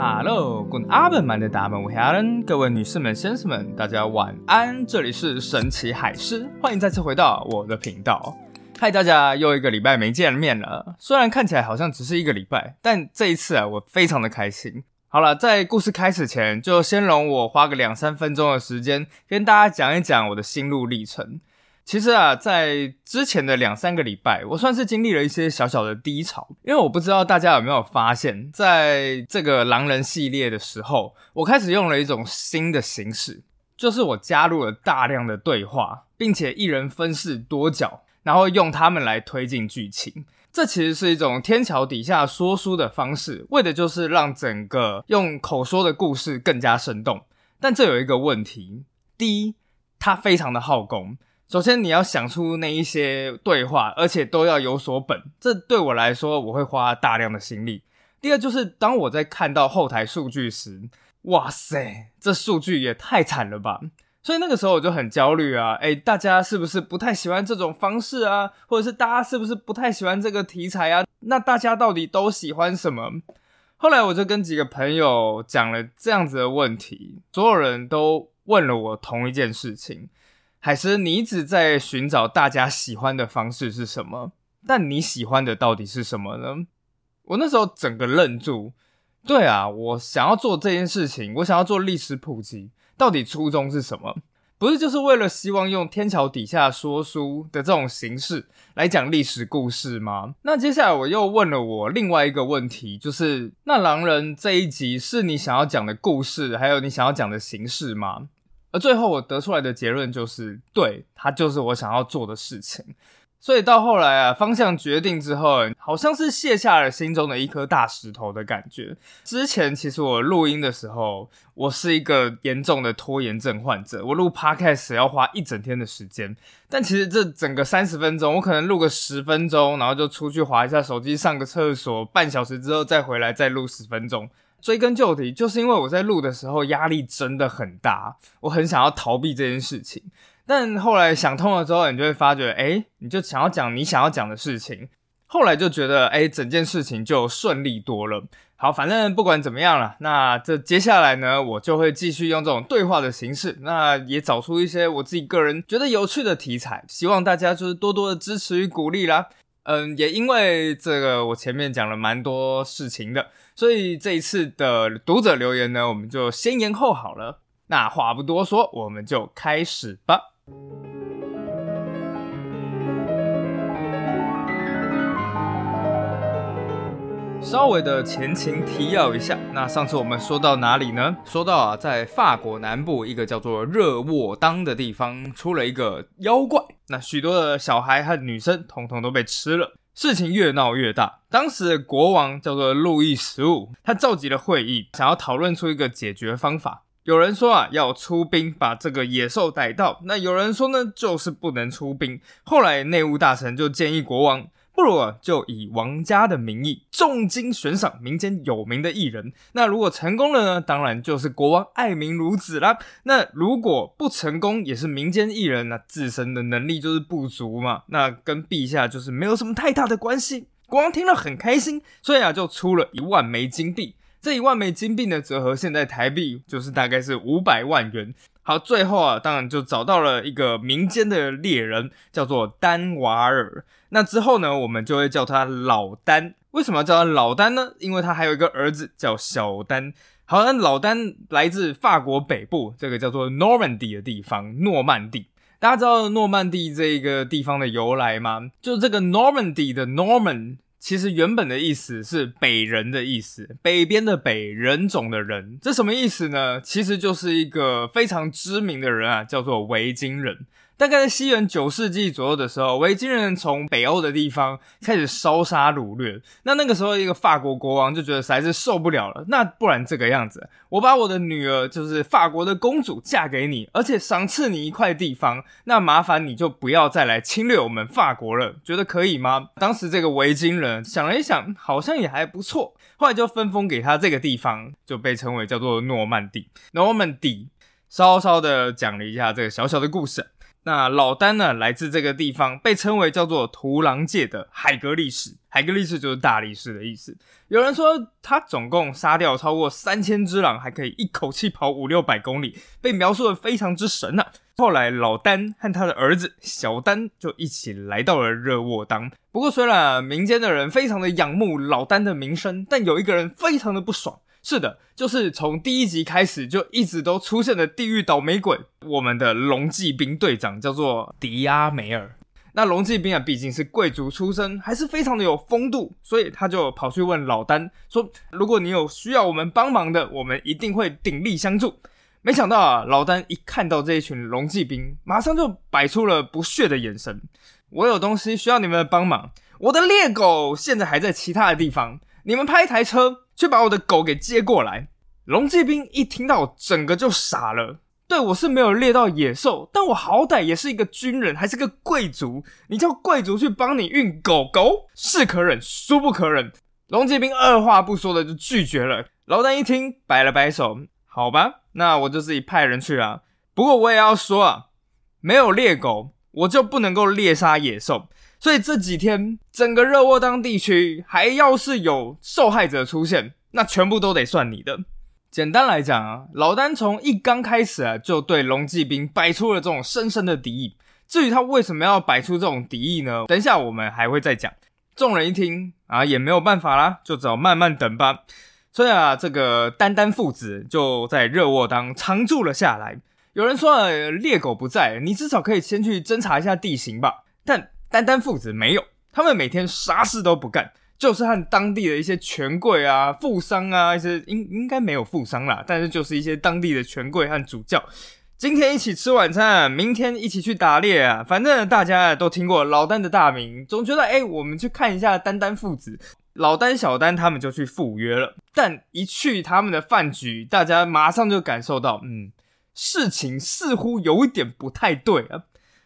Hello，滚阿本曼的大门，我 Helen，各位女士们、先生们，大家晚安。这里是神奇海狮，欢迎再次回到我的频道。嗨，大家又一个礼拜没见面了。虽然看起来好像只是一个礼拜，但这一次啊，我非常的开心。好了，在故事开始前，就先容我花个两三分钟的时间，跟大家讲一讲我的心路历程。其实啊，在之前的两三个礼拜，我算是经历了一些小小的低潮，因为我不知道大家有没有发现，在这个狼人系列的时候，我开始用了一种新的形式，就是我加入了大量的对话，并且一人分饰多角，然后用他们来推进剧情。这其实是一种天桥底下说书的方式，为的就是让整个用口说的故事更加生动。但这有一个问题，第一，它非常的耗工。首先，你要想出那一些对话，而且都要有所本，这对我来说，我会花大量的心力。第二，就是当我在看到后台数据时，哇塞，这数据也太惨了吧！所以那个时候我就很焦虑啊，哎，大家是不是不太喜欢这种方式啊？或者是大家是不是不太喜欢这个题材啊？那大家到底都喜欢什么？后来我就跟几个朋友讲了这样子的问题，所有人都问了我同一件事情。海狮，你一直在寻找大家喜欢的方式是什么？但你喜欢的到底是什么呢？我那时候整个愣住。对啊，我想要做这件事情，我想要做历史普及，到底初衷是什么？不是就是为了希望用天桥底下说书的这种形式来讲历史故事吗？那接下来我又问了我另外一个问题，就是那狼人这一集是你想要讲的故事，还有你想要讲的形式吗？而最后我得出来的结论就是，对，它就是我想要做的事情。所以到后来啊，方向决定之后，好像是卸下了心中的一颗大石头的感觉。之前其实我录音的时候，我是一个严重的拖延症患者，我录 podcast 要花一整天的时间。但其实这整个三十分钟，我可能录个十分钟，然后就出去划一下手机，上个厕所，半小时之后再回来再录十分钟。追根究底，就是因为我在录的时候压力真的很大，我很想要逃避这件事情。但后来想通了之后，你就会发觉，哎，你就想要讲你想要讲的事情。后来就觉得，哎，整件事情就顺利多了。好，反正不管怎么样了，那这接下来呢，我就会继续用这种对话的形式，那也找出一些我自己个人觉得有趣的题材，希望大家就是多多的支持与鼓励啦。嗯，也因为这个，我前面讲了蛮多事情的。所以这一次的读者留言呢，我们就先延后好了。那话不多说，我们就开始吧。稍微的前情提要一下，那上次我们说到哪里呢？说到啊，在法国南部一个叫做热沃当的地方，出了一个妖怪，那许多的小孩和女生统统都被吃了。事情越闹越大，当时的国王叫做路易十五，他召集了会议，想要讨论出一个解决方法。有人说啊，要出兵把这个野兽逮到；那有人说呢，就是不能出兵。后来内务大臣就建议国王。不如就以王家的名义重金悬赏民间有名的艺人。那如果成功了呢？当然就是国王爱民如子啦。那如果不成功，也是民间艺人，那自身的能力就是不足嘛。那跟陛下就是没有什么太大的关系。国王听了很开心，所以啊就出了一万枚金币。这一万枚金币呢，折合现在台币就是大概是五百万元。好，最后啊，当然就找到了一个民间的猎人，叫做丹瓦尔。那之后呢，我们就会叫他老丹。为什么要叫他老丹呢？因为他还有一个儿子叫小丹。好，那老丹来自法国北部这个叫做 Normandy 的地方，诺曼底。大家知道诺曼底这个地方的由来吗？就这个 Normandy 的 Norman。其实原本的意思是北人的意思，北边的北人种的人，这什么意思呢？其实就是一个非常知名的人啊，叫做维京人。大概在西元九世纪左右的时候，维京人从北欧的地方开始烧杀掳掠。那那个时候，一个法国国王就觉得实在是受不了了。那不然这个样子，我把我的女儿，就是法国的公主，嫁给你，而且赏赐你一块地方。那麻烦你就不要再来侵略我们法国了，觉得可以吗？当时这个维京人想了一想，好像也还不错。后来就分封给他这个地方，就被称为叫做诺曼底。诺曼底，稍稍的讲了一下这个小小的故事。那老丹呢，来自这个地方，被称为叫做屠狼界的海格力士。海格力士就是大力士的意思。有人说他总共杀掉超过三千只狼，还可以一口气跑五六百公里，被描述的非常之神呐。后来老丹和他的儿子小丹就一起来到了热沃当。不过虽然民间的人非常的仰慕老丹的名声，但有一个人非常的不爽。是的，就是从第一集开始就一直都出现的地狱倒霉鬼，我们的龙骑兵队长叫做迪亚梅尔。那龙骑兵啊，毕竟是贵族出身，还是非常的有风度，所以他就跑去问老丹说：“如果你有需要我们帮忙的，我们一定会鼎力相助。”没想到啊，老丹一看到这一群龙骑兵，马上就摆出了不屑的眼神：“我有东西需要你们的帮忙，我的猎狗现在还在其他的地方，你们派一台车。”去把我的狗给接过来。龙骑兵一听到，整个就傻了。对我是没有猎到野兽，但我好歹也是一个军人，还是个贵族。你叫贵族去帮你运狗狗，是可忍，孰不可忍？龙骑兵二话不说的就拒绝了。老丹一听，摆了摆手，好吧，那我就自己派人去啊。不过我也要说啊，没有猎狗，我就不能够猎杀野兽。所以这几天，整个热沃当地区还要是有受害者出现，那全部都得算你的。简单来讲啊，老丹从一刚开始啊，就对龙骑兵摆出了这种深深的敌意。至于他为什么要摆出这种敌意呢？等一下我们还会再讲。众人一听啊，也没有办法啦，就只好慢慢等吧。所以啊，这个丹丹父子就在热沃当常住了下来。有人说猎狗不在，你至少可以先去侦查一下地形吧。但丹丹父子没有，他们每天啥事都不干，就是和当地的一些权贵啊、富商啊，一些应应该没有富商啦，但是就是一些当地的权贵和主教，今天一起吃晚餐，明天一起去打猎啊，反正大家都听过老丹的大名，总觉得哎，我们去看一下丹丹父子，老丹、小丹他们就去赴约了。但一去他们的饭局，大家马上就感受到，嗯，事情似乎有一点不太对啊。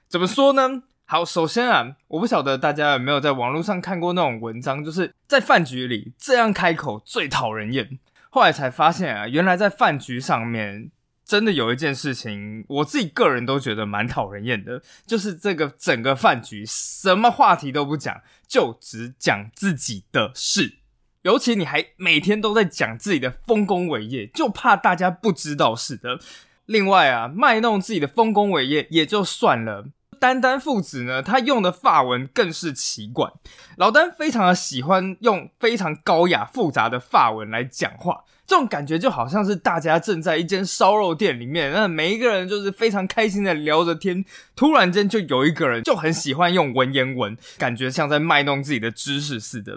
怎么说呢？好，首先啊，我不晓得大家有没有在网络上看过那种文章，就是在饭局里这样开口最讨人厌。后来才发现啊，原来在饭局上面真的有一件事情，我自己个人都觉得蛮讨人厌的，就是这个整个饭局什么话题都不讲，就只讲自己的事。尤其你还每天都在讲自己的丰功伟业，就怕大家不知道似的。另外啊，卖弄自己的丰功伟业也就算了。丹丹父子呢，他用的法文更是奇怪。老丹非常的喜欢用非常高雅复杂的法文来讲话，这种感觉就好像是大家正在一间烧肉店里面，那每一个人就是非常开心的聊着天，突然间就有一个人就很喜欢用文言文，感觉像在卖弄自己的知识似的。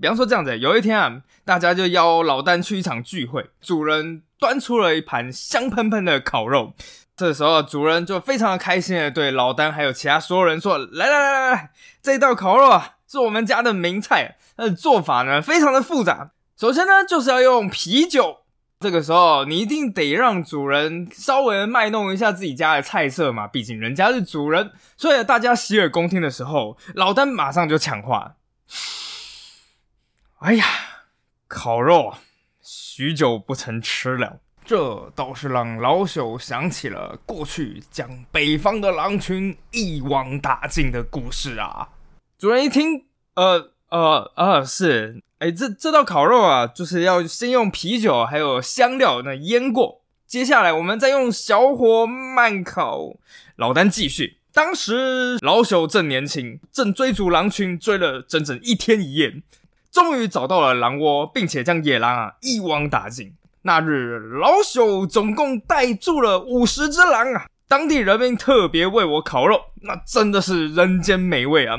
比方说这样子，有一天啊，大家就邀老丹去一场聚会，主人端出了一盘香喷喷的烤肉。这时候，主人就非常的开心的对老丹还有其他所有人说：“来来来来来，这道烤肉啊，是我们家的名菜。它的做法呢，非常的复杂。首先呢，就是要用啤酒。这个时候，你一定得让主人稍微卖弄一下自己家的菜色嘛，毕竟人家是主人。所以大家洗耳恭听的时候，老丹马上就抢话：哎呀，烤肉，许久不曾吃了。”这倒是让老朽想起了过去将北方的狼群一网打尽的故事啊！主人一听，呃呃呃，是，哎，这这道烤肉啊，就是要先用啤酒还有香料那腌过，接下来我们再用小火慢烤。老丹继续，当时老朽正年轻，正追逐狼群追了整整一天一夜，终于找到了狼窝，并且将野狼啊一网打尽。那日老朽总共带住了五十只狼啊！当地人民特别为我烤肉，那真的是人间美味啊！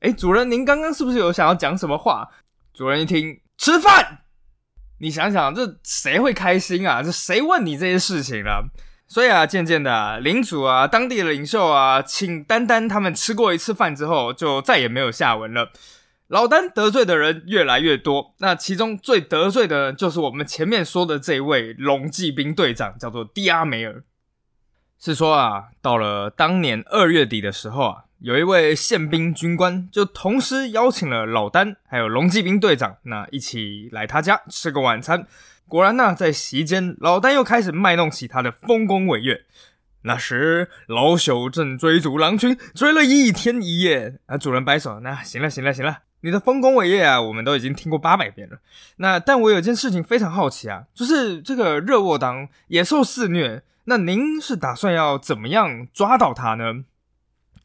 哎，主人，您刚刚是不是有想要讲什么话？主人一听，吃饭。你想想，这谁会开心啊？这谁问你这些事情了？所以啊，渐渐的，领主啊，当地的领袖啊，请丹丹他们吃过一次饭之后，就再也没有下文了。老丹得罪的人越来越多，那其中最得罪的就是我们前面说的这位龙骑兵队长，叫做迪阿梅尔。是说啊，到了当年二月底的时候啊，有一位宪兵军官就同时邀请了老丹还有龙骑兵队长，那一起来他家吃个晚餐。果然呢，在席间，老丹又开始卖弄起他的丰功伟业。那时老朽正追逐狼群，追了一天一夜。啊，主人摆手，那行了，行了，行了，你的丰功伟业啊，我们都已经听过八百遍了。那但我有件事情非常好奇啊，就是这个热沃当野兽肆虐，那您是打算要怎么样抓到它呢？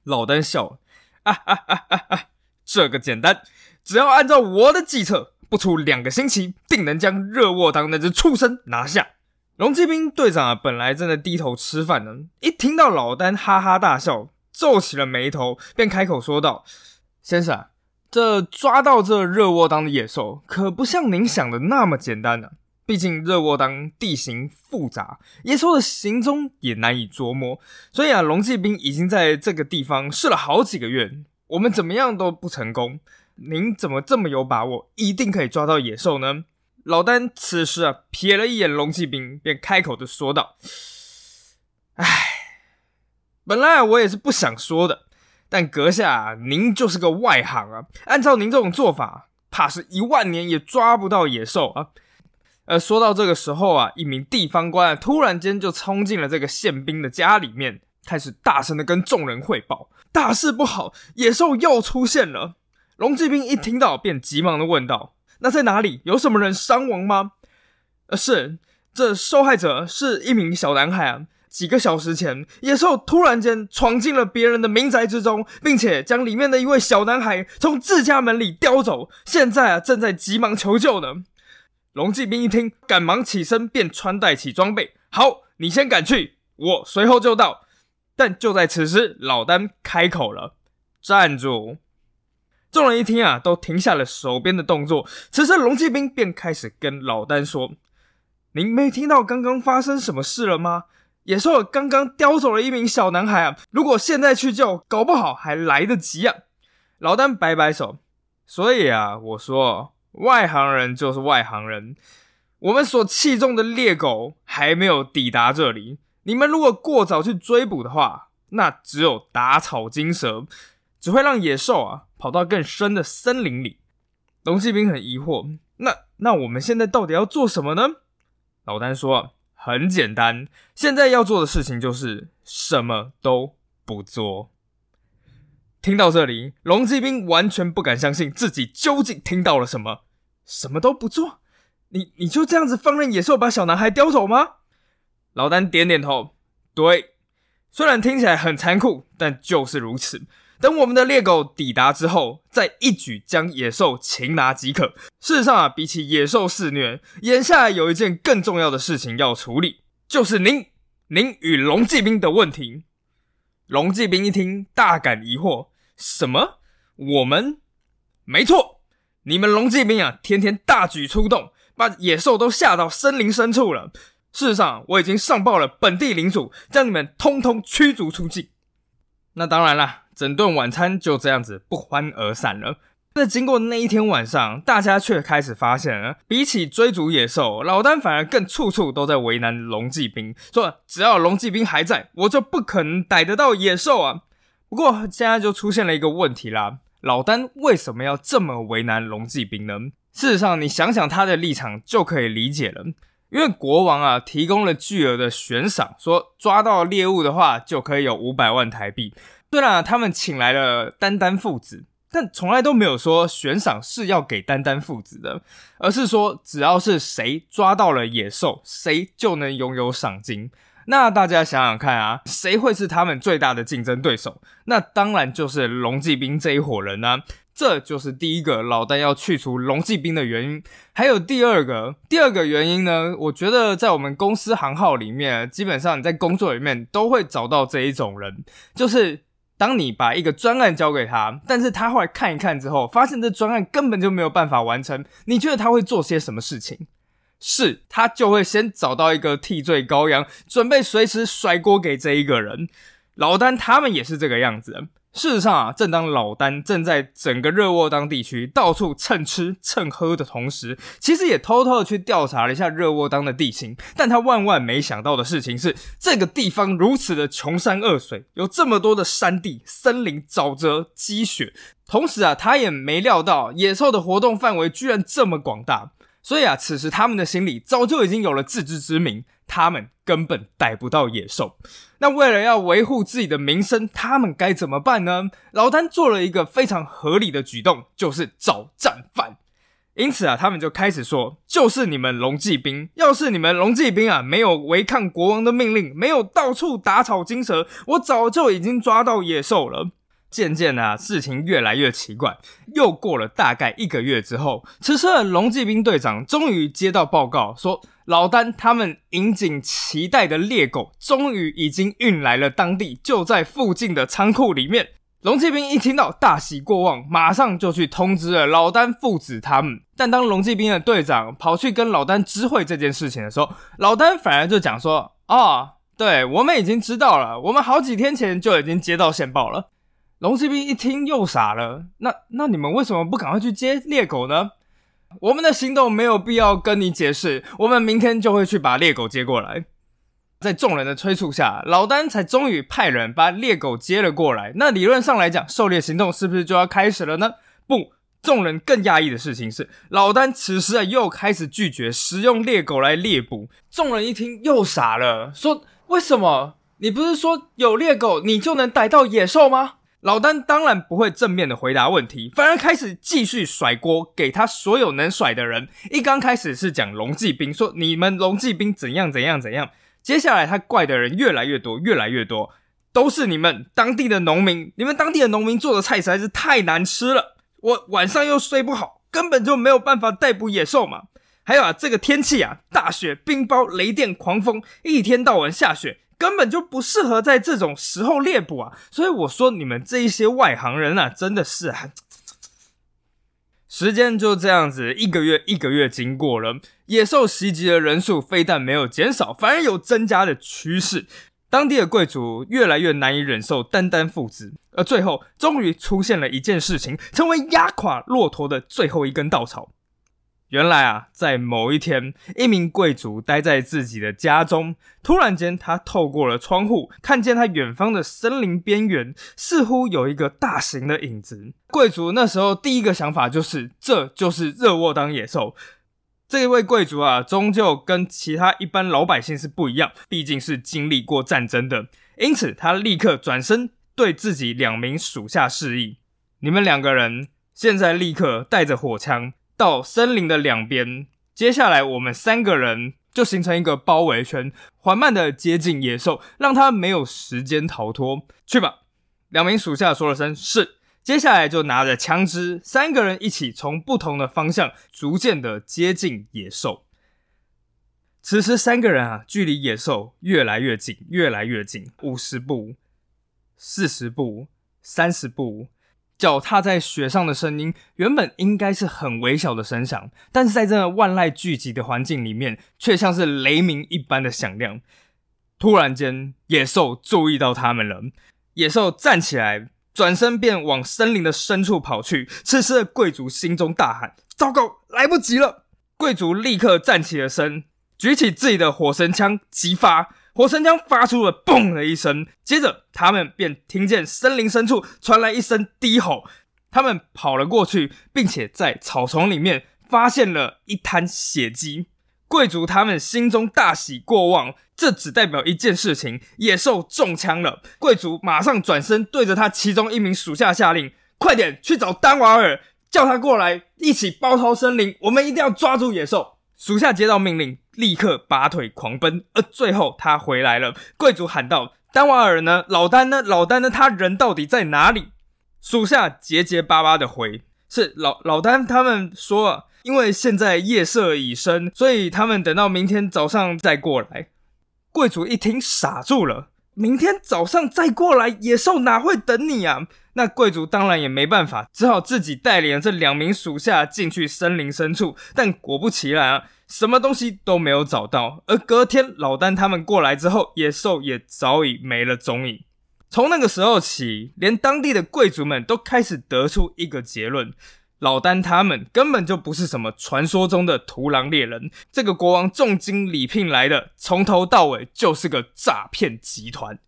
老丹笑了，啊哈哈哈哈，这个简单，只要按照我的计策。不出两个星期，定能将热沃当那只畜生拿下。龙骑兵队长啊，本来正在低头吃饭呢，一听到老丹哈哈大笑，皱起了眉头，便开口说道：“先生，这抓到这热沃当的野兽，可不像您想的那么简单呢。毕竟热沃当地形复杂，野兽的行踪也难以捉摸，所以啊，龙骑兵已经在这个地方试了好几个月，我们怎么样都不成功。”您怎么这么有把握，一定可以抓到野兽呢？老丹此时啊，瞥了一眼龙骑兵，便开口的说道：“唉，本来我也是不想说的，但阁下您就是个外行啊，按照您这种做法，怕是一万年也抓不到野兽啊。”呃，说到这个时候啊，一名地方官突然间就冲进了这个宪兵的家里面，开始大声的跟众人汇报：“大事不好，野兽又出现了。”龙骑兵一听到，便急忙的问道：“那在哪里？有什么人伤亡吗？”“呃，是，这受害者是一名小男孩啊。几个小时前，野兽突然间闯进了别人的民宅之中，并且将里面的一位小男孩从自家门里叼走，现在啊，正在急忙求救呢。”龙骑兵一听，赶忙起身，便穿戴起装备。“好，你先赶去，我随后就到。”但就在此时，老丹开口了：“站住！”众人一听啊，都停下了手边的动作。此时，龙骑兵便开始跟老丹说：“您没听到刚刚发生什么事了吗？野兽刚刚叼走了一名小男孩啊！如果现在去救，搞不好还来得及啊！”老丹摆摆手：“所以啊，我说，外行人就是外行人。我们所器重的猎狗还没有抵达这里。你们如果过早去追捕的话，那只有打草惊蛇。”只会让野兽啊跑到更深的森林里。龙骑兵很疑惑，那那我们现在到底要做什么呢？老丹说：“很简单，现在要做的事情就是什么都不做。”听到这里，龙骑兵完全不敢相信自己究竟听到了什么。什么都不做？你你就这样子放任野兽把小男孩叼走吗？老丹点点头，对，虽然听起来很残酷，但就是如此。等我们的猎狗抵达之后，再一举将野兽擒拿即可。事实上啊，比起野兽肆虐，眼下有一件更重要的事情要处理，就是您、您与龙骑兵的问题。龙骑兵一听，大感疑惑：什么？我们？没错，你们龙骑兵啊，天天大举出动，把野兽都吓到森林深处了。事实上，我已经上报了本地领主，将你们通通驱逐出境。那当然了。整顿晚餐就这样子不欢而散了。在经过那一天晚上，大家却开始发现了，比起追逐野兽，老丹反而更处处都在为难龙骑兵。说只要龙骑兵还在，我就不可能逮得到野兽啊。不过现在就出现了一个问题啦：老丹为什么要这么为难龙骑兵呢？事实上，你想想他的立场就可以理解了。因为国王啊提供了巨额的悬赏，说抓到猎物的话就可以有五百万台币。虽然他们请来了丹丹父子，但从来都没有说悬赏是要给丹丹父子的，而是说只要是谁抓到了野兽，谁就能拥有赏金。那大家想想看啊，谁会是他们最大的竞争对手？那当然就是龙骑兵这一伙人啊。这就是第一个老丹要去除龙骑兵的原因。还有第二个，第二个原因呢？我觉得在我们公司行号里面，基本上你在工作里面都会找到这一种人，就是。当你把一个专案交给他，但是他后来看一看之后，发现这专案根本就没有办法完成，你觉得他会做些什么事情？是他就会先找到一个替罪羔羊，准备随时甩锅给这一个人。老丹他们也是这个样子。事实上啊，正当老丹正在整个热沃当地区到处蹭吃蹭喝的同时，其实也偷偷的去调查了一下热沃当的地形。但他万万没想到的事情是，这个地方如此的穷山恶水，有这么多的山地、森林、沼泽、积雪。同时啊，他也没料到野兽的活动范围居然这么广大。所以啊，此时他们的心里早就已经有了自知之明，他们根本逮不到野兽。那为了要维护自己的名声，他们该怎么办呢？老丹做了一个非常合理的举动，就是找战犯。因此啊，他们就开始说：“就是你们龙骑兵，要是你们龙骑兵啊没有违抗国王的命令，没有到处打草惊蛇，我早就已经抓到野兽了。”渐渐啊，事情越来越奇怪。又过了大概一个月之后，此时的龙骑兵队长终于接到报告，说老丹他们引颈期待的猎狗终于已经运来了，当地就在附近的仓库里面。龙骑兵一听到，大喜过望，马上就去通知了老丹父子他们。但当龙骑兵的队长跑去跟老丹知会这件事情的时候，老丹反而就讲说：“啊，对我们已经知道了，我们好几天前就已经接到线报了。”龙骑兵一听又傻了，那那你们为什么不赶快去接猎狗呢？我们的行动没有必要跟你解释，我们明天就会去把猎狗接过来。在众人的催促下，老丹才终于派人把猎狗接了过来。那理论上来讲，狩猎行动是不是就要开始了呢？不，众人更讶异的事情是，老丹此时啊又开始拒绝使用猎狗来猎捕。众人一听又傻了，说：“为什么？你不是说有猎狗你就能逮到野兽吗？”老丹当然不会正面的回答问题，反而开始继续甩锅给他所有能甩的人。一刚开始是讲龙骑兵，说你们龙骑兵怎样怎样怎样。接下来他怪的人越来越多，越来越多，都是你们当地的农民。你们当地的农民做的菜实在是太难吃了，我晚上又睡不好，根本就没有办法逮捕野兽嘛。还有啊，这个天气啊，大雪、冰雹、雷电、狂风，一天到晚下雪，根本就不适合在这种时候猎捕啊。所以我说你们这一些外行人啊，真的是啊。时间就这样子，一个月一个月经过了，野兽袭击的人数非但没有减少，反而有增加的趋势。当地的贵族越来越难以忍受单单父子，而最后终于出现了一件事情，成为压垮骆驼的最后一根稻草。原来啊，在某一天，一名贵族待在自己的家中，突然间，他透过了窗户，看见他远方的森林边缘似乎有一个大型的影子。贵族那时候第一个想法就是，这就是热沃当野兽。这一位贵族啊，终究跟其他一般老百姓是不一样，毕竟是经历过战争的，因此他立刻转身对自己两名属下示意：“你们两个人现在立刻带着火枪。”到森林的两边，接下来我们三个人就形成一个包围圈，缓慢的接近野兽，让他没有时间逃脱。去吧！两名属下说了声是，接下来就拿着枪支，三个人一起从不同的方向逐渐的接近野兽。此时，三个人啊，距离野兽越来越近，越来越近，五十步、四十步、三十步。脚踏在雪上的声音，原本应该是很微小的声响，但是在这万籁俱寂的环境里面，却像是雷鸣一般的响亮。突然间，野兽注意到他们了，野兽站起来，转身便往森林的深处跑去。此时的贵族心中大喊：“糟糕，来不及了！”贵族立刻站起了身，举起自己的火神枪，击发。火神枪发出了“嘣”的一声，接着他们便听见森林深处传来一声低吼。他们跑了过去，并且在草丛里面发现了一滩血迹。贵族他们心中大喜过望，这只代表一件事情：野兽中枪了。贵族马上转身对着他其中一名属下下令：“快点去找丹瓦尔，叫他过来，一起包抄森林。我们一定要抓住野兽。”属下接到命令。立刻拔腿狂奔，而最后他回来了。贵族喊道：“丹瓦尔呢？老丹呢？老丹呢？他人到底在哪里？”属下结结巴巴的回：“是老老丹，他们说，因为现在夜色已深，所以他们等到明天早上再过来。”贵族一听傻住了：“明天早上再过来，野兽哪会等你啊？”那贵族当然也没办法，只好自己带领这两名属下进去森林深处。但果不其然啊！什么东西都没有找到，而隔天老丹他们过来之后，野兽也早已没了踪影。从那个时候起，连当地的贵族们都开始得出一个结论：老丹他们根本就不是什么传说中的屠狼猎人，这个国王重金礼聘来的，从头到尾就是个诈骗集团。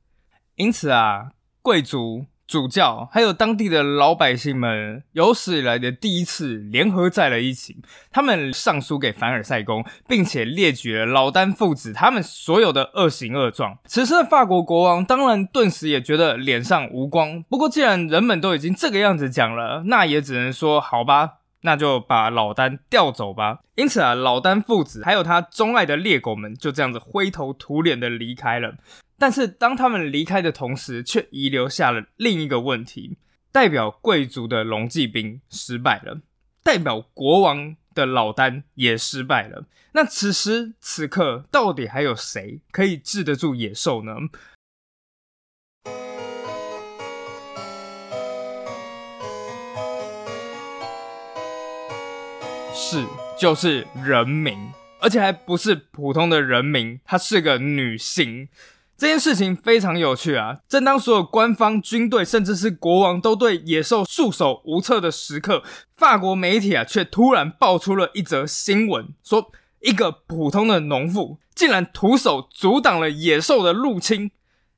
因此啊，贵族。主教还有当地的老百姓们有史以来的第一次联合在了一起，他们上书给凡尔赛宫，并且列举了老丹父子他们所有的恶行恶状。此时的法国国王当然顿时也觉得脸上无光。不过既然人们都已经这个样子讲了，那也只能说好吧。那就把老丹调走吧。因此啊，老丹父子还有他钟爱的猎狗们就这样子灰头土脸的离开了。但是当他们离开的同时，却遗留下了另一个问题：代表贵族的龙骑兵失败了，代表国王的老丹也失败了。那此时此刻，到底还有谁可以治得住野兽呢？是，就是人民，而且还不是普通的人民，她是个女性。这件事情非常有趣啊！正当所有官方、军队，甚至是国王都对野兽束手无策的时刻，法国媒体啊，却突然爆出了一则新闻，说一个普通的农妇竟然徒手阻挡了野兽的入侵。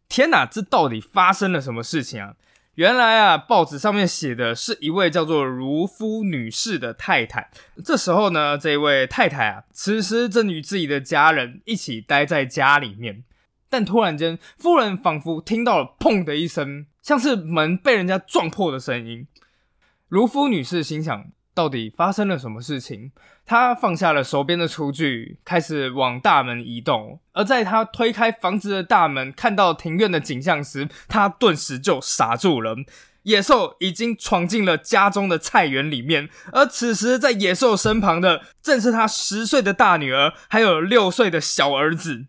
天哪，这到底发生了什么事情啊？原来啊，报纸上面写的是一位叫做卢夫女士的太太。这时候呢，这位太太啊，此时正与自己的家人一起待在家里面。但突然间，夫人仿佛听到了“砰”的一声，像是门被人家撞破的声音。卢夫女士心想。到底发生了什么事情？她放下了手边的厨具，开始往大门移动。而在她推开房子的大门，看到庭院的景象时，她顿时就傻住了。野兽已经闯进了家中的菜园里面，而此时在野兽身旁的，正是他十岁的大女儿，还有六岁的小儿子。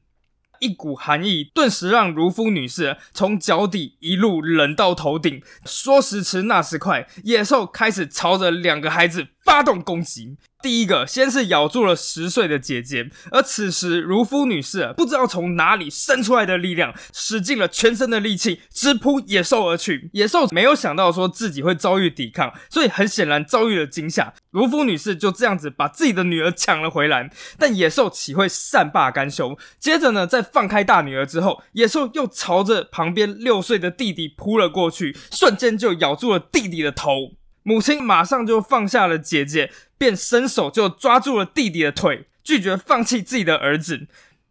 一股寒意顿时让如夫女士从脚底一路冷到头顶。说时迟，那时快，野兽开始朝着两个孩子发动攻击。第一个先是咬住了十岁的姐姐，而此时如夫女士不知道从哪里生出来的力量，使尽了全身的力气直扑野兽而去。野兽没有想到说自己会遭遇抵抗，所以很显然遭遇了惊吓。如夫女士就这样子把自己的女儿抢了回来，但野兽岂会善罢甘休？接着呢，在放开大女儿之后，野兽又朝着旁边六岁的弟弟扑了过去，瞬间就咬住了弟弟的头。母亲马上就放下了姐姐，便伸手就抓住了弟弟的腿，拒绝放弃自己的儿子。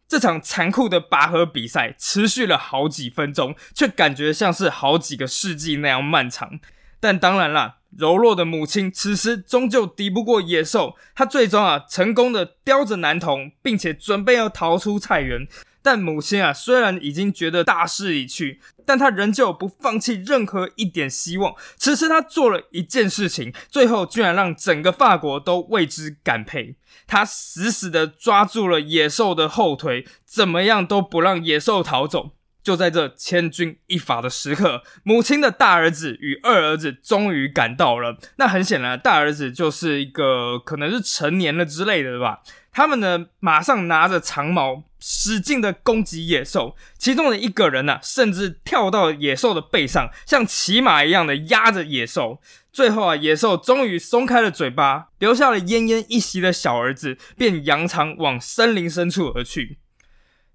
这场残酷的拔河比赛持续了好几分钟，却感觉像是好几个世纪那样漫长。但当然啦，柔弱的母亲此时终究敌不过野兽，她最终啊成功的叼着男童，并且准备要逃出菜园。但母亲啊，虽然已经觉得大势已去，但她仍旧不放弃任何一点希望。此时，她做了一件事情，最后居然让整个法国都为之感佩。她死死的抓住了野兽的后腿，怎么样都不让野兽逃走。就在这千钧一发的时刻，母亲的大儿子与二儿子终于赶到了。那很显然，大儿子就是一个可能是成年了之类的吧。他们呢，马上拿着长矛，使劲的攻击野兽。其中的一个人呢，甚至跳到野兽的背上，像骑马一样的压着野兽。最后啊，野兽终于松开了嘴巴，留下了奄奄一息的小儿子，便扬长往森林深处而去。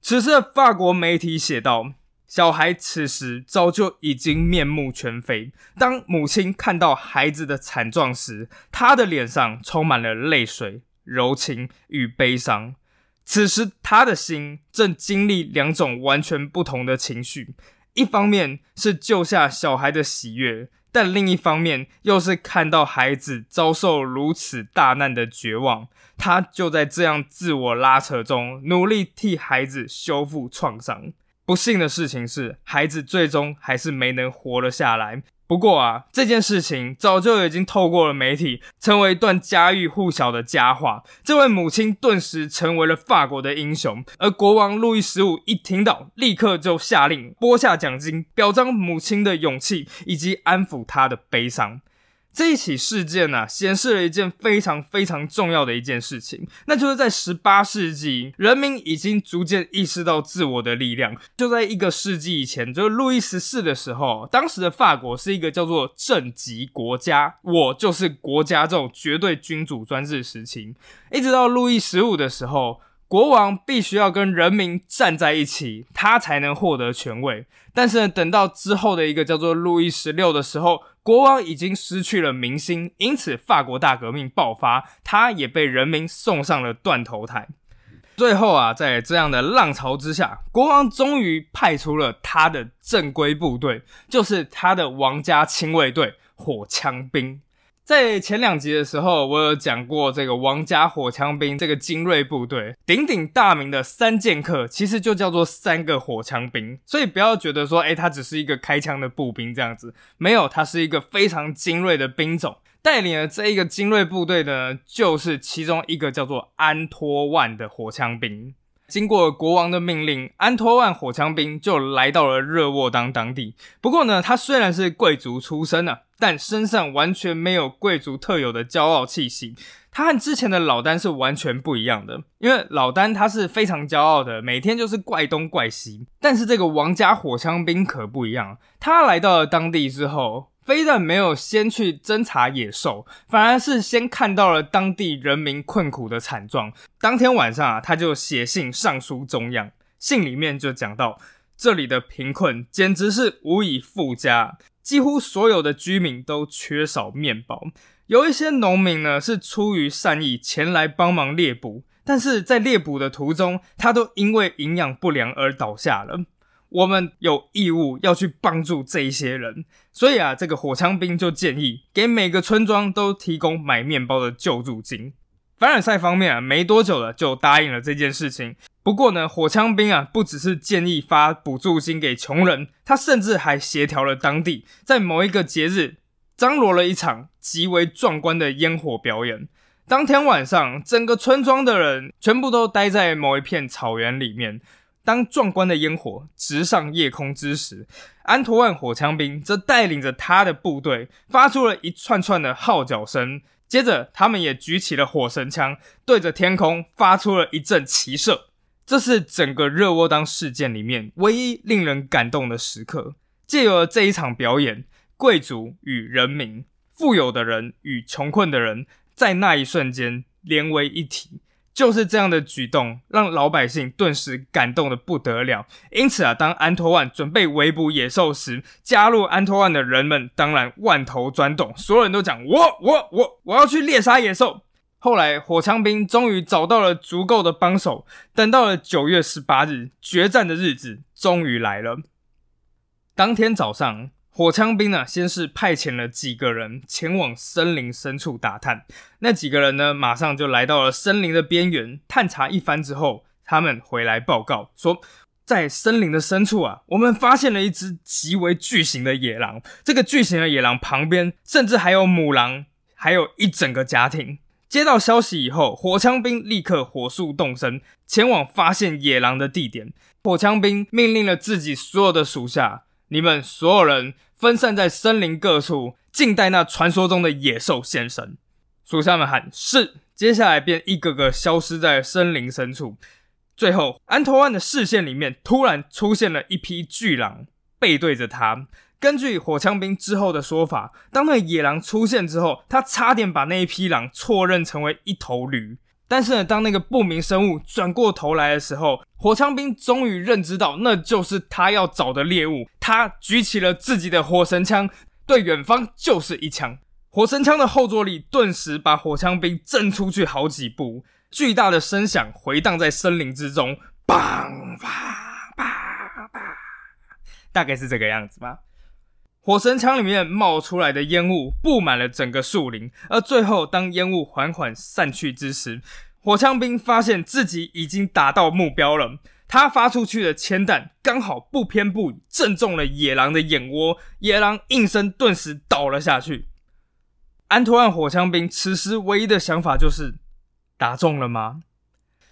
此时的法国媒体写道：“小孩此时早就已经面目全非。当母亲看到孩子的惨状时，她的脸上充满了泪水。”柔情与悲伤，此时他的心正经历两种完全不同的情绪，一方面是救下小孩的喜悦，但另一方面又是看到孩子遭受如此大难的绝望。他就在这样自我拉扯中，努力替孩子修复创伤。不幸的事情是，孩子最终还是没能活了下来。不过啊，这件事情早就已经透过了媒体，成为一段家喻户晓的佳话。这位母亲顿时成为了法国的英雄，而国王路易十五一听到，立刻就下令拨下奖金，表彰母亲的勇气以及安抚她的悲伤。这一起事件呢，显示了一件非常非常重要的一件事情，那就是在十八世纪，人民已经逐渐意识到自我的力量。就在一个世纪以前，就是路易十四的时候，当时的法国是一个叫做政极国家，我就是国家这种绝对君主专制时期。一直到路易十五的时候。国王必须要跟人民站在一起，他才能获得权位。但是等到之后的一个叫做路易十六的时候，国王已经失去了民心，因此法国大革命爆发，他也被人民送上了断头台。最后啊，在这样的浪潮之下，国王终于派出了他的正规部队，就是他的王家亲卫队——火枪兵。在前两集的时候，我有讲过这个王家火枪兵这个精锐部队，鼎鼎大名的三剑客，其实就叫做三个火枪兵。所以不要觉得说，哎，他只是一个开枪的步兵这样子，没有，他是一个非常精锐的兵种。带领了这一个精锐部队的，就是其中一个叫做安托万的火枪兵。经过国王的命令，安托万火枪兵就来到了热沃当当地。不过呢，他虽然是贵族出身呢，但身上完全没有贵族特有的骄傲气息。他和之前的老丹是完全不一样的，因为老丹他是非常骄傲的，每天就是怪东怪西。但是这个王家火枪兵可不一样，他来到了当地之后。非但没有先去侦查野兽，反而是先看到了当地人民困苦的惨状。当天晚上啊，他就写信上书中央，信里面就讲到这里的贫困简直是无以复加，几乎所有的居民都缺少面包。有一些农民呢是出于善意前来帮忙猎捕，但是在猎捕的途中，他都因为营养不良而倒下了。我们有义务要去帮助这一些人，所以啊，这个火枪兵就建议给每个村庄都提供买面包的救助金。凡尔赛方面啊，没多久了就答应了这件事情。不过呢，火枪兵啊，不只是建议发补助金给穷人，他甚至还协调了当地在某一个节日张罗了一场极为壮观的烟火表演。当天晚上，整个村庄的人全部都待在某一片草原里面。当壮观的烟火直上夜空之时，安托万火枪兵则带领着他的部队发出了一串串的号角声，接着他们也举起了火神枪，对着天空发出了一阵齐射。这是整个热窝当事件里面唯一令人感动的时刻。借由了这一场表演，贵族与人民、富有的人与穷困的人，在那一瞬间连为一体。就是这样的举动，让老百姓顿时感动的不得了。因此啊，当安托万准备围捕野兽时，加入安托万的人们当然万头钻动，所有人都讲：我我我我要去猎杀野兽。后来火枪兵终于找到了足够的帮手，等到了九月十八日，决战的日子终于来了。当天早上。火枪兵呢，先是派遣了几个人前往森林深处打探。那几个人呢，马上就来到了森林的边缘，探查一番之后，他们回来报告说，在森林的深处啊，我们发现了一只极为巨型的野狼。这个巨型的野狼旁边，甚至还有母狼，还有一整个家庭。接到消息以后，火枪兵立刻火速动身，前往发现野狼的地点。火枪兵命令了自己所有的属下。你们所有人分散在森林各处，静待那传说中的野兽现身。属下们喊是，接下来便一个个消失在森林深处。最后，安托万的视线里面突然出现了一匹巨狼，背对着他。根据火枪兵之后的说法，当那野狼出现之后，他差点把那一匹狼错认成为一头驴。但是呢，当那个不明生物转过头来的时候，火枪兵终于认知到那就是他要找的猎物。他举起了自己的火神枪，对远方就是一枪。火神枪的后坐力顿时把火枪兵震出去好几步，巨大的声响回荡在森林之中，砰啪啪啪，大概是这个样子吧。火神枪里面冒出来的烟雾布满了整个树林，而最后当烟雾缓缓散去之时，火枪兵发现自己已经达到目标了。他发出去的铅弹刚好不偏不倚，正中了野狼的眼窝，野狼应声顿时倒了下去。安托万火枪兵此时唯一的想法就是打中了吗？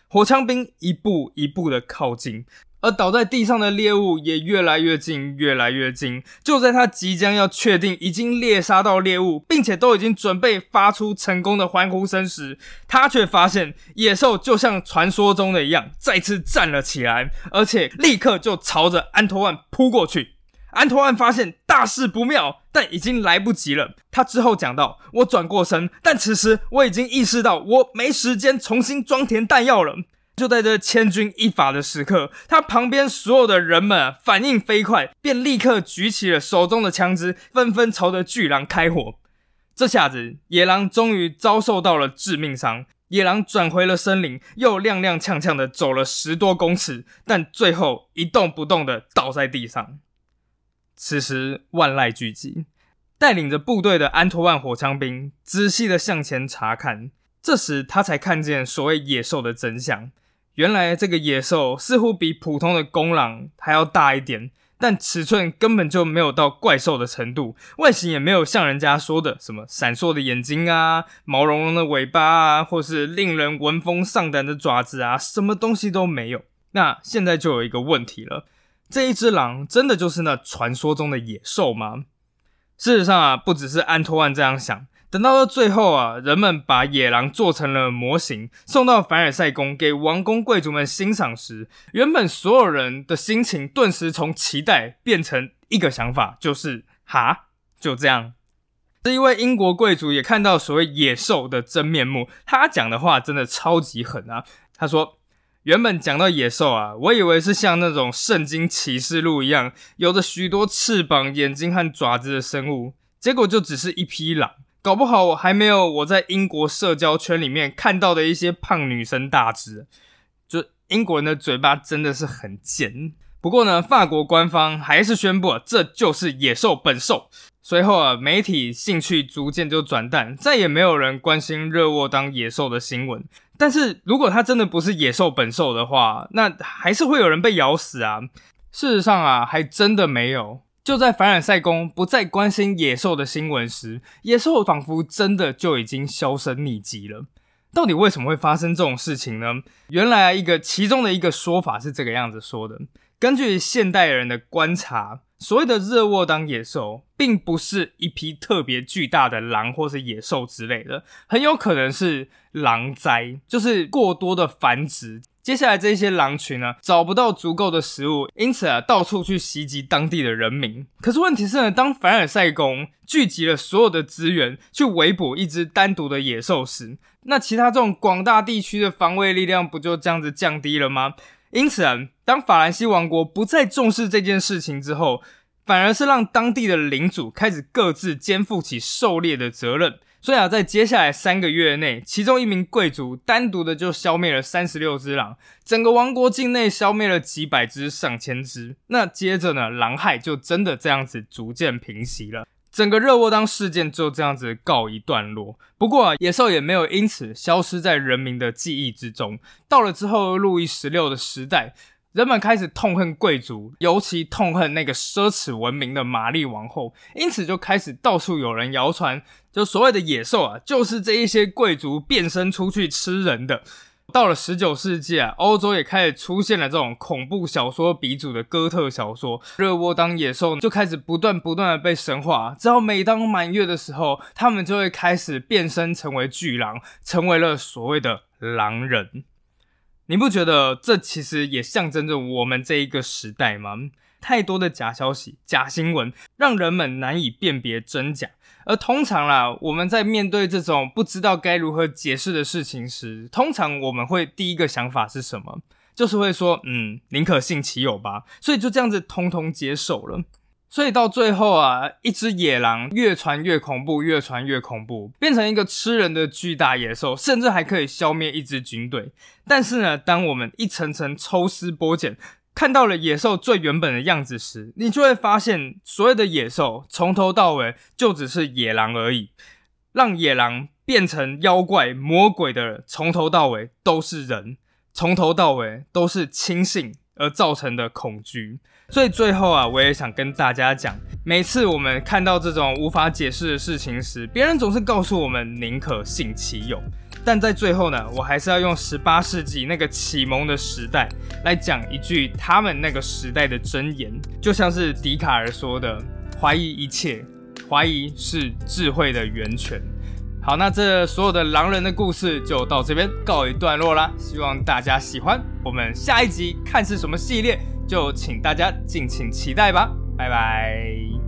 火枪兵一步一步的靠近。而倒在地上的猎物也越来越近，越来越近。就在他即将要确定已经猎杀到猎物，并且都已经准备发出成功的欢呼声时，他却发现野兽就像传说中的一样，再次站了起来，而且立刻就朝着安托万扑过去。安托万发现大事不妙，但已经来不及了。他之后讲到：“我转过身，但此时我已经意识到我没时间重新装填弹药了。”就在这千钧一发的时刻，他旁边所有的人们反应飞快，便立刻举起了手中的枪支，纷纷朝着巨狼开火。这下子，野狼终于遭受到了致命伤。野狼转回了森林，又踉踉跄跄的走了十多公尺，但最后一动不动的倒在地上。此时，万籁俱寂，带领着部队的安托万火枪兵仔细的向前查看。这时，他才看见所谓野兽的真相。原来，这个野兽似乎比普通的公狼还要大一点。但尺寸根本就没有到怪兽的程度，外形也没有像人家说的什么闪烁的眼睛啊、毛茸茸的尾巴啊，或是令人闻风丧胆的爪子啊，什么东西都没有。那现在就有一个问题了：这一只狼真的就是那传说中的野兽吗？事实上啊，不只是安托万这样想。等到了最后啊，人们把野狼做成了模型，送到凡尔赛宫给王公贵族们欣赏时，原本所有人的心情顿时从期待变成一个想法，就是哈，就这样。这一位英国贵族也看到所谓野兽的真面目，他讲的话真的超级狠啊！他说：“原本讲到野兽啊，我以为是像那种圣经启示录一样，有着许多翅膀、眼睛和爪子的生物，结果就只是一匹狼。”搞不好我还没有我在英国社交圈里面看到的一些胖女生大只，就英国人的嘴巴真的是很尖。不过呢，法国官方还是宣布这就是野兽本兽。随后啊，媒体兴趣逐渐就转淡，再也没有人关心热沃当野兽的新闻。但是如果它真的不是野兽本兽的话，那还是会有人被咬死啊。事实上啊，还真的没有。就在凡尔赛宫不再关心野兽的新闻时，野兽仿佛真的就已经销声匿迹了。到底为什么会发生这种事情呢？原来一个其中的一个说法是这个样子说的：根据现代人的观察，所谓的热沃当野兽，并不是一批特别巨大的狼或是野兽之类的，很有可能是狼灾，就是过多的繁殖。接下来这些狼群呢，找不到足够的食物，因此啊，到处去袭击当地的人民。可是问题是呢，当凡尔赛宫聚集了所有的资源去围捕一只单独的野兽时，那其他这种广大地区的防卫力量不就这样子降低了吗？因此啊，当法兰西王国不再重视这件事情之后，反而是让当地的领主开始各自肩负起狩猎的责任。所以啊，在接下来三个月内，其中一名贵族单独的就消灭了三十六只狼，整个王国境内消灭了几百只、上千只。那接着呢，狼害就真的这样子逐渐平息了，整个热沃当事件就这样子告一段落。不过啊，野兽也没有因此消失在人民的记忆之中。到了之后，路易十六的时代。人们开始痛恨贵族，尤其痛恨那个奢侈闻名的玛丽王后，因此就开始到处有人谣传，就所谓的野兽啊，就是这一些贵族变身出去吃人的。到了十九世纪啊，欧洲也开始出现了这种恐怖小说鼻祖的哥特小说，热窝当野兽就开始不断不断的被神化。之后每当满月的时候，他们就会开始变身成为巨狼，成为了所谓的狼人。你不觉得这其实也象征着我们这一个时代吗？太多的假消息、假新闻，让人们难以辨别真假。而通常啦，我们在面对这种不知道该如何解释的事情时，通常我们会第一个想法是什么？就是会说，嗯，宁可信其有吧。所以就这样子通通接受了。所以到最后啊，一只野狼越传越恐怖，越传越恐怖，变成一个吃人的巨大野兽，甚至还可以消灭一支军队。但是呢，当我们一层层抽丝剥茧，看到了野兽最原本的样子时，你就会发现，所有的野兽从头到尾就只是野狼而已。让野狼变成妖怪魔鬼的，从头到尾都是人，从头到尾都是轻信而造成的恐惧。所以最后啊，我也想跟大家讲，每次我们看到这种无法解释的事情时，别人总是告诉我们宁可信其有。但在最后呢，我还是要用十八世纪那个启蒙的时代来讲一句他们那个时代的箴言，就像是笛卡尔说的：“怀疑一切，怀疑是智慧的源泉。”好，那这所有的狼人的故事就到这边告一段落啦，希望大家喜欢。我们下一集看是什么系列。就请大家敬请期待吧，拜拜。